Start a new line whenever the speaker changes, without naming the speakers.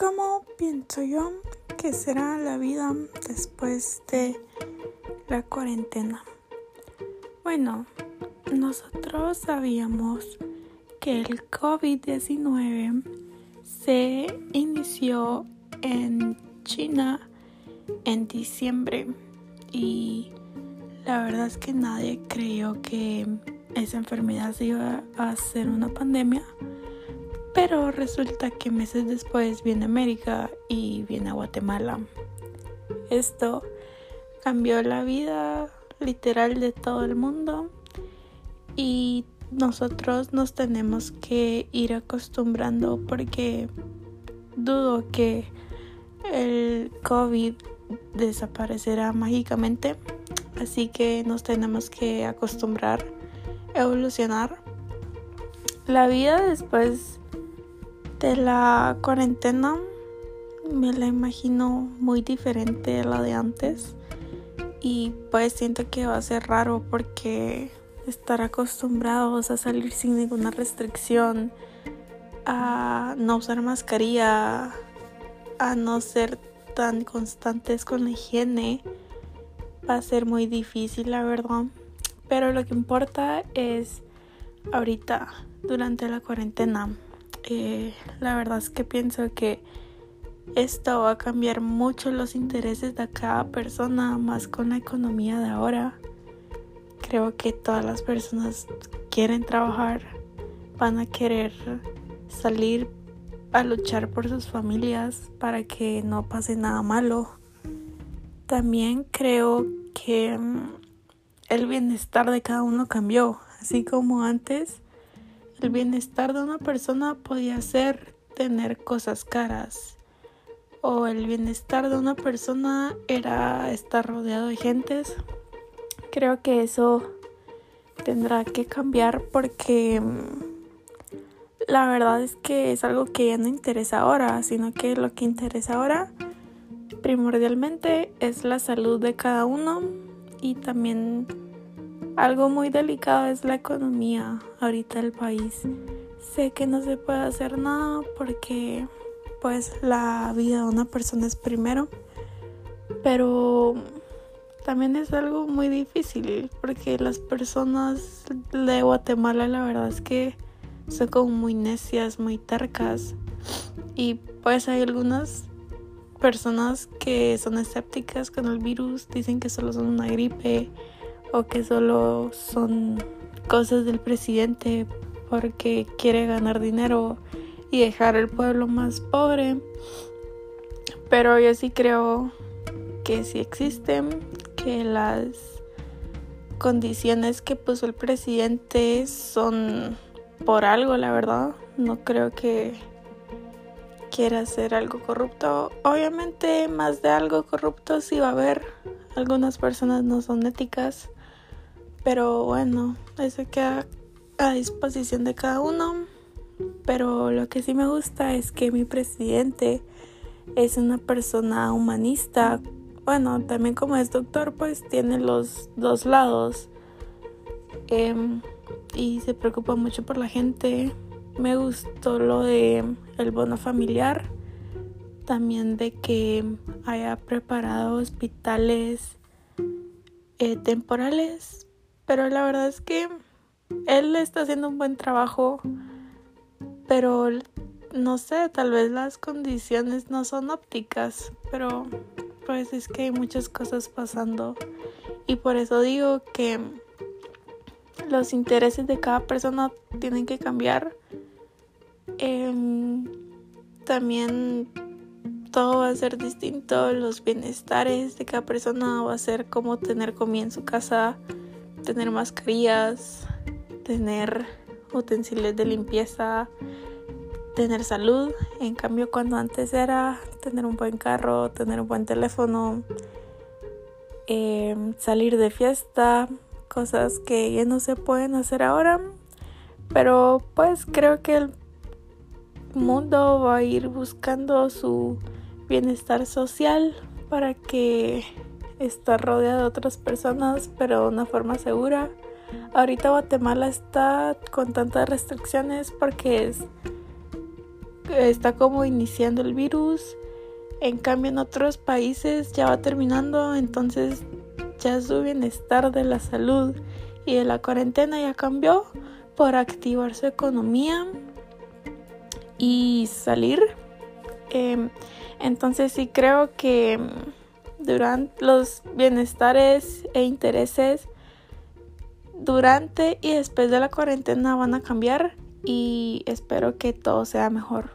¿Cómo pienso yo que será la vida después de la cuarentena? Bueno, nosotros sabíamos que el COVID-19 se inició en China en diciembre y la verdad es que nadie creyó que esa enfermedad se iba a hacer una pandemia pero resulta que meses después viene América y viene a Guatemala. Esto cambió la vida literal de todo el mundo y nosotros nos tenemos que ir acostumbrando porque dudo que el COVID desaparecerá mágicamente. Así que nos tenemos que acostumbrar, evolucionar. La vida después de la cuarentena me la imagino muy diferente a la de antes y pues siento que va a ser raro porque estar acostumbrados a salir sin ninguna restricción, a no usar mascarilla, a no ser tan constantes con la higiene, va a ser muy difícil la verdad. Pero lo que importa es ahorita, durante la cuarentena la verdad es que pienso que esto va a cambiar mucho los intereses de cada persona, más con la economía de ahora. Creo que todas las personas quieren trabajar, van a querer salir a luchar por sus familias para que no pase nada malo. También creo que mm, el bienestar de cada uno cambió, así como antes el bienestar de una persona podía ser tener cosas caras. O el bienestar de una persona era estar rodeado de gentes. Creo que eso tendrá que cambiar porque mm, la verdad es que es algo que ya no interesa ahora, sino que lo que interesa ahora primordialmente es la salud de cada uno y también algo muy delicado es la economía ahorita del país. Sé que no se puede hacer nada porque pues la vida de una persona es primero, pero también es algo muy difícil porque las personas de Guatemala la verdad es que son como muy necias, muy tercas y pues hay algunas personas que son escépticas con el virus, dicen que solo son una gripe o que solo son cosas del presidente porque quiere ganar dinero y dejar el pueblo más pobre. Pero yo sí creo que sí existen, que las condiciones que puso el presidente son por algo, la verdad. No creo que quiera hacer algo corrupto. Obviamente más de algo corrupto sí va a haber. Algunas personas no son éticas pero bueno, eso queda a disposición de cada uno. Pero lo que sí me gusta es que mi presidente es una persona humanista. Bueno, también como es doctor, pues tiene los dos lados. Em, y se preocupa mucho por la gente. Me gustó lo de el bono familiar. También de que haya preparado hospitales eh, temporales pero la verdad es que él está haciendo un buen trabajo, pero no sé, tal vez las condiciones no son ópticas, pero pues es que hay muchas cosas pasando y por eso digo que los intereses de cada persona tienen que cambiar. Em, también todo va a ser distinto, los bienestares de cada persona va a ser como tener comida en su casa, tener mascarillas, tener utensilios de limpieza, tener salud. En cambio, cuando antes era tener un buen carro, tener un buen teléfono, em, salir de fiesta, cosas que ya no se pueden hacer ahora. Pero pues creo que el mundo va a ir buscando su bienestar social para que estar rodeado de otras personas, pero de una forma segura. Ahorita Guatemala está con tantas restricciones porque es está como iniciando el virus. En cambio en otros países ya va terminando, entonces ya su bienestar de la salud y de la cuarentena ya cambió por activar su economía y salir. Em, entonces sí creo que durante los bienestares e intereses durante y después de la cuarentena van a cambiar y espero que todo sea mejor.